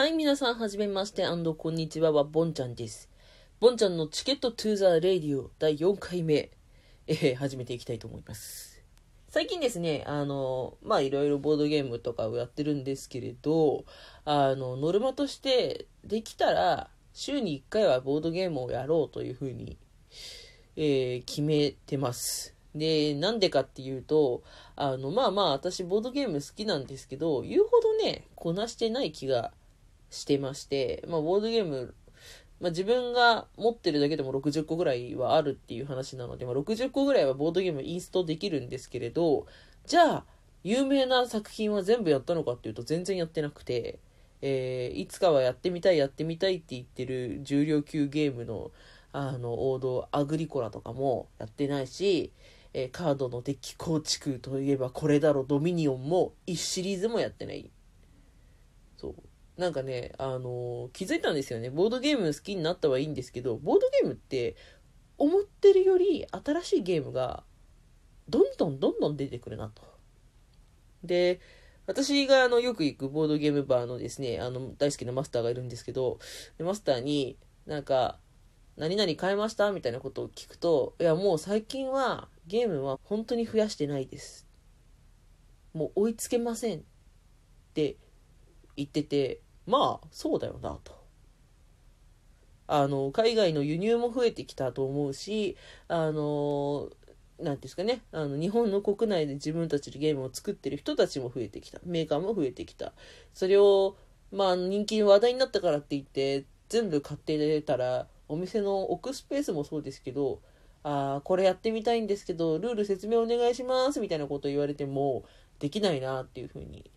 はい、皆さん、はじめまして、こんにちはは、ボンちゃんです。ボンちゃんの Ticket to the Radio 第4回目、えー始めていきたいと思います。最近ですね、あの、まあ、いろいろボードゲームとかをやってるんですけれど、あの、ノルマとして、できたら、週に1回はボードゲームをやろうというふうに、えー決めてます。で、なんでかっていうと、あの、まあまあ、私、ボードゲーム好きなんですけど、言うほどね、こなしてない気がしてまして、まあ、ボードゲーム、まあ、自分が持ってるだけでも60個ぐらいはあるっていう話なので、まあ、60個ぐらいはボードゲームインストできるんですけれど、じゃあ、有名な作品は全部やったのかっていうと全然やってなくて、えーいつかはやってみたいやってみたいって言ってる重量級ゲームのあの王道アグリコラとかもやってないし、えーカードのデッキ構築といえばこれだろドミニオンも1シリーズもやってない。そう。なんかね、あのー気づいたんですよねボードゲーム好きになったはいいんですけどボードゲームって思ってるより新しいゲームがどんどんどんどん出てくるなとで私があのよく行くボードゲームバーのですねあの大好きなマスターがいるんですけどマスターになんか何々買いましたみたいなことを聞くと、いや、もう最近はゲームは本当に増やしてないです。もう追いつけませんって言ってて、まあ、そうだよなと。あの、海外の輸入も増えてきたと思うし、あの、なんていうんですかね、あの、日本の国内で自分たちでゲームを作ってる人たちも増えてきた。メーカーも増えてきた。それを、まあ、人気の話題になったからって言って、全部買ってたら、お店の置くスペースもそうですけど、ああ、これやってみたいんですけど、ルール説明お願いしますみたいなこと言われても、できないなっていうふうに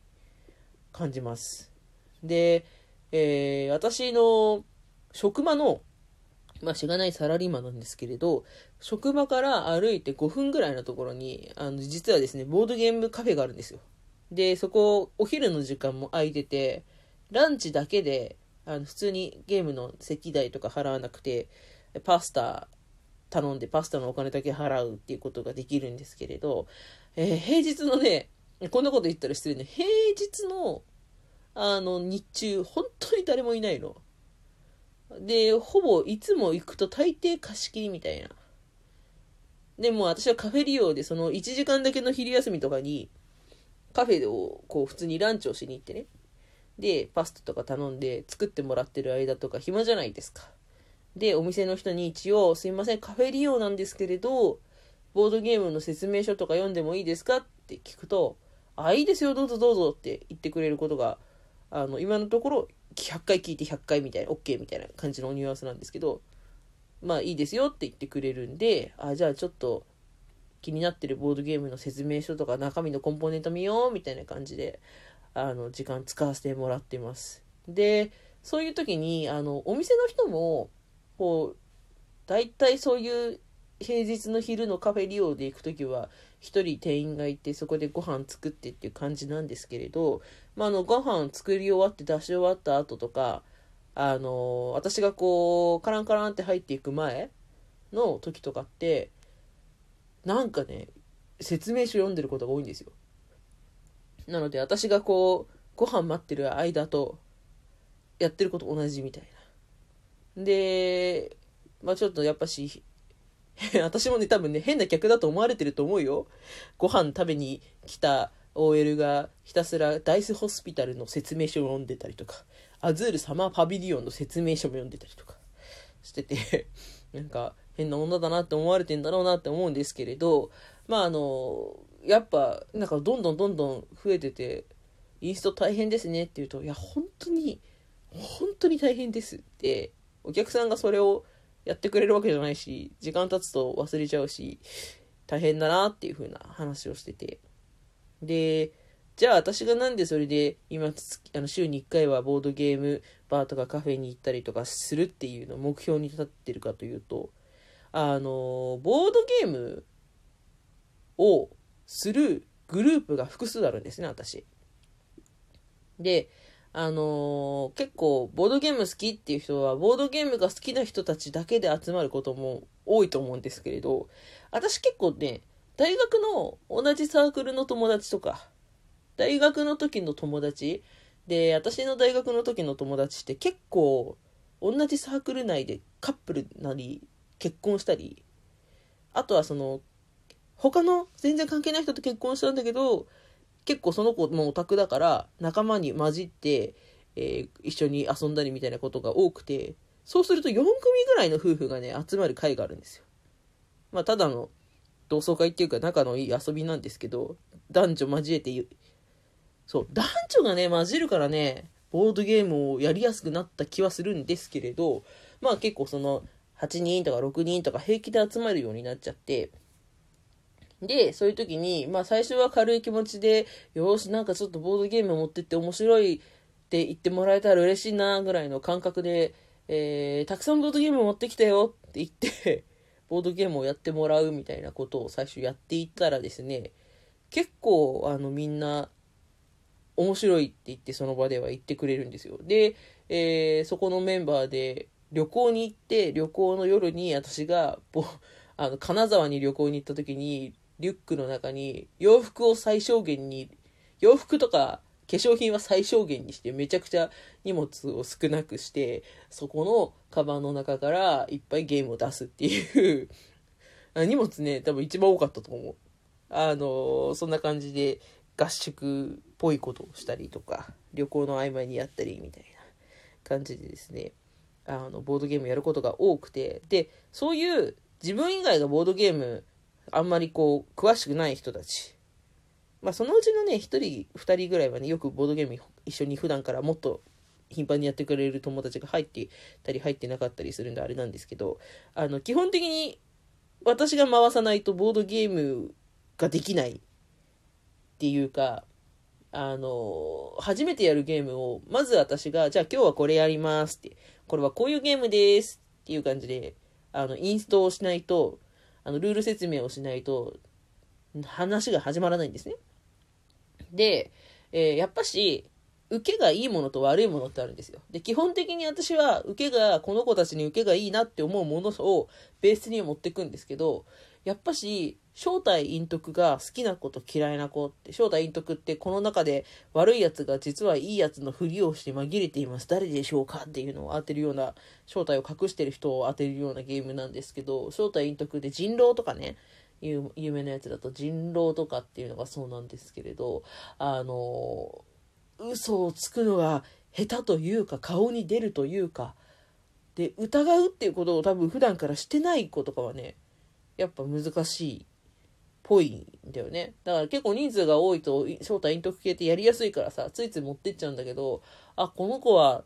感じます。で、えー私の職場の、まあ、しがないサラリーマンなんですけれど、職場から歩いて5分ぐらいのところに、あの、実はですね、ボードゲームカフェがあるんですよ。で、そこ、お昼の時間も空いてて、ランチだけで、あの、普通にゲームの席代とか払わなくて、パスタ頼んでパスタのお金だけ払うっていうことができるんですけれど、えー平日のね、こんなこと言ったら失礼ね、平日の、あの、日中、本当に誰もいないの。で、ほぼいつも行くと大抵貸し切りみたいな。でも私はカフェ利用で、その1時間だけの昼休みとかに、カフェをこう普通にランチをしに行ってね。で、パスタとか頼んで作ってもらってる間とか暇じゃないですか。で、お店の人に一応、すいません、カフェ利用なんですけれど、ボードゲームの説明書とか読んでもいいですか？って聞くと、あ、いいですよ、どうぞどうぞって言ってくれることが、あの、今のところ、100回聞いて100回みたいな、OK みたいな感じのニュアンスなんですけど、まあいいですよって言ってくれるんで、あ、じゃあちょっと気になってるボードゲームの説明書とか中身のコンポーネント見ようみたいな感じで、あの、時間使わせてもらってます。で、そういう時に、あの、お店の人も、こう、大体そういう平日の昼のカフェ利用で行く時は、一人店員がいて、そこでご飯作ってっていう感じなんですけれど、まあ、あの、ご飯作り終わって出し終わった後とか、あの、私がこう、カランカランって入っていく前の時とかって、なんかね、説明書読んでることが多いんですよ。なので私がこうご飯待ってる間とやってること同じみたいなでまあちょっとやっぱし 私もね多分ね変な客だと思われてると思うよご飯食べに来た OL がひたすらダイスホスピタルの説明書を読んでたりとかアズールサマーパビリオンの説明書も読んでたりとかしてて なんか変な女だなって思われてんだろうなって思うんですけれどまああのやっぱなんかどんどんどんどん増えててインスト大変ですねって言うといや本当に本当に大変です。ってお客さんがそれをやってくれるわけじゃないし時間経つと忘れちゃうし大変だなっていう風な話をしてて。でじゃあ私がなんでそれで今あの週に1回はボードゲームバーとかカフェに行ったりとかするっていうのを目標に立ってるかというとあのボードゲームをするグループが複数あるんですね私。であの結構ボードゲーム好きっていう人はボードゲームが好きな人たちだけで集まることも多いと思うんですけれど私結構ね大学の同じサークルの友達とか大学の時の友達で、私の大学の時の友達って結構、同じサークル内でカップルなり、結婚したり、あとはその、他の全然関係ない人と結婚したんだけど、結構その子もオタクだから仲間に混じって、えー、一緒に遊んだりみたいなことが多くて、そうすると4組ぐらいの夫婦がね、集まる会があるんですよ。まあ、ただの同窓会っていうか仲のいい遊びなんですけど、男女交えて、そう、男女がね、混じるからね、ボードゲームをやりやすくなった気はするんですけれど、まあ結構その、8人とか6人とか平気で集まるようになっちゃって、で、そういう時に、まあ最初は軽い気持ちで、よし、なんかちょっとボードゲーム持ってって面白いって言ってもらえたら嬉しいな、ぐらいの感覚で、えー、たくさんボードゲーム持ってきたよって言ってボードゲームをやってもらうみたいなことを最初やっていったらですね、結構、あの、みんな、面白いって言ってその場では言ってくれるんですよ。で、えー、そこのメンバーで旅行に行って、旅行の夜に私が、あの、金沢に旅行に行った時に、リュックの中に洋服を最小限に、洋服とか化粧品は最小限にしてめちゃくちゃ荷物を少なくしてそこのカバンの中からいっぱいゲームを出すっていう。荷物ね多分一番多かったと思う。あのそんな感じで合宿っぽいことをしたりとか旅行の合間にやったりみたいな感じでですね。あのボードゲームやることが多くて。でそういう自分以外がボードゲームあんまりこう詳しくない人たちまあ、そのうちのね、1人、2人ぐらいはね、よくボードゲーム一緒に普段からもっと頻繁にやってくれる友達が入ってたり入ってなかったりするんであれなんですけど、あの、基本的に私が回さないとボードゲームができないっていうか、あの、初めてやるゲームを、まず私が、じゃあ今日はこれやりますって、これはこういうゲームですっていう感じで、あの、インストをしないと、あの、ルール説明をしないと、話が始まらないんですね。で、えー、やっぱし、受けがいいものと悪いものってあるんですよ。で、基本的に私は受けが、この子たちに受けがいいなって思うものをベースに持ってくんですけど、やっぱし、正体陰徳が好きな子と嫌いな子って、正体陰徳ってこの中で悪い奴が実はいい奴のふりをして紛れています。誰でしょうかっていうのを当てるような、正体を隠してる人を当てるようなゲームなんですけど、正体陰徳で人狼とかね、有名なやつだと人狼とかっていうのがそうなんですけれど、あの、嘘をつくのが下手というか顔に出るというか、で、疑うっていうことを多分普段からしてない子とかはね、やっぱ難しいぽいんだよね。だから結構人数が多いと正体陰徳系ってやりやすいからさ、ついつい持ってっちゃうんだけど、あ、この子は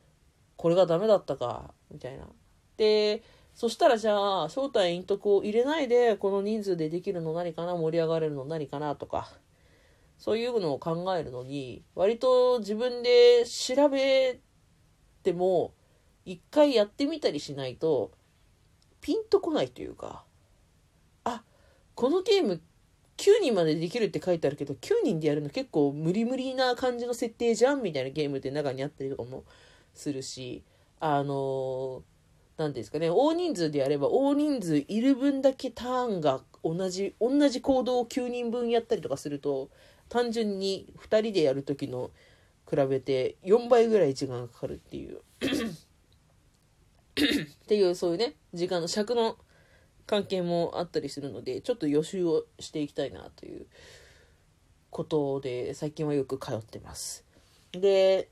これがダメだったか、みたいな。で、そしたらじゃあ、正体陰徳を入れないで、この人数でできるの何かな、盛り上がれるの何かなとか、そういうのを考えるのに、割と自分で調べても、一回やってみたりしないと、ピンとこないというか、あ、このゲーム9人までできるって書いてあるけど、9人でやるの結構無理無理な感じの設定じゃんみたいなゲームって中にあったりとかもするし、あのー何ですかね、大人数でやれば大人数いる分だけターンが同じ、同じ行動を9人分やったりとかすると、単純に2人でやる時の比べて4倍ぐらい時間がかかるっていう っていう、そういうね、時間の尺の関係もあったりするので、ちょっと予習をしていきたいなということで、最近はよく通ってます。で、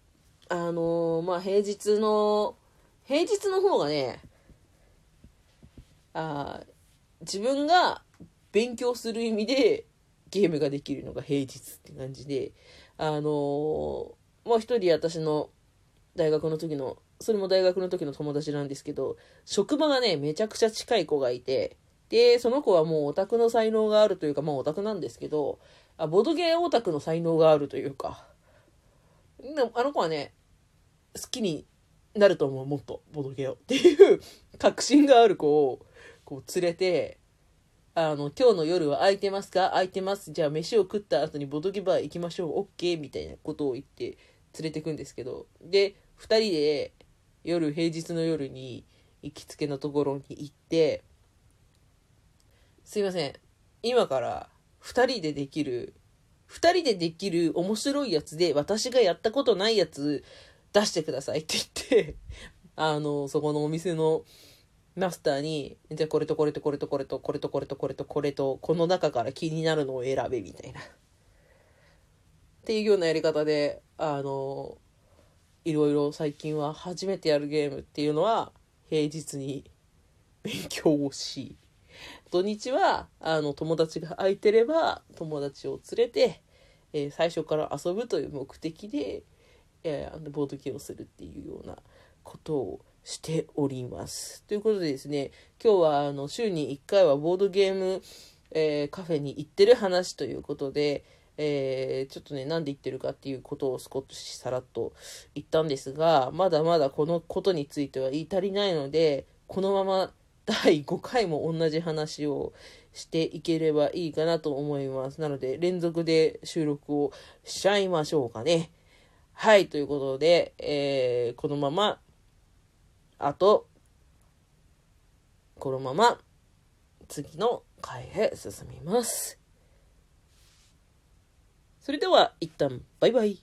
あのー、まあ、平日の平日の方がね、あ自分が勉強する意味でゲームができるのが平日って感じで、あのー、もう一人私の大学の時の、それも大学の時の友達なんですけど、職場がね、めちゃくちゃ近い子がいて、で、その子はもうオタクの才能があるというか、まあオタクなんですけど、あボドゲーオタクの才能があるというか、あの子はね、好きになると思う、もっと、ボドゲを。っていう確信がある子を、こう、連れて、あの、今日の夜は空いてますか？空いてます。じゃあ飯を食った後にボドゲバー行きましょう。オッケーみたいなことを言って連れてくんですけど。で、二人で夜、平日の夜に行きつけのところに行って、すいません。今から二人でできる二人でできる面白いやつで、私がやったことないやつ出してくださいって言って、あの、そこのお店のマスターに、じゃあこれとこれとこれとこれとこれとこれとこれとこれと、この中から気になるのを選べみたいな。っていうようなやり方で、あの、いろいろ最近は初めてやるゲームっていうのは、平日に勉強をし、土日は、あの、友達が空いてれば、友達を連れて、えー最初から遊ぶという目的で、えーボードゲームをするっていうようなことをしております。ということでですね、今日はあの週に1回はボードゲーム、えーカフェに行ってる話ということで、えーちょっとね、なんで言ってるかっていうことを少しさらっと言ったんですが、まだまだこのことについては言い足りないので、このまま第5回も同じ話をしていければいいかなと思います。なので、連続で収録をしちゃいましょうかね。はい、ということで、えーこのまま、あと、このまま、次の回へ進みます。それでは、一旦、バイバイ。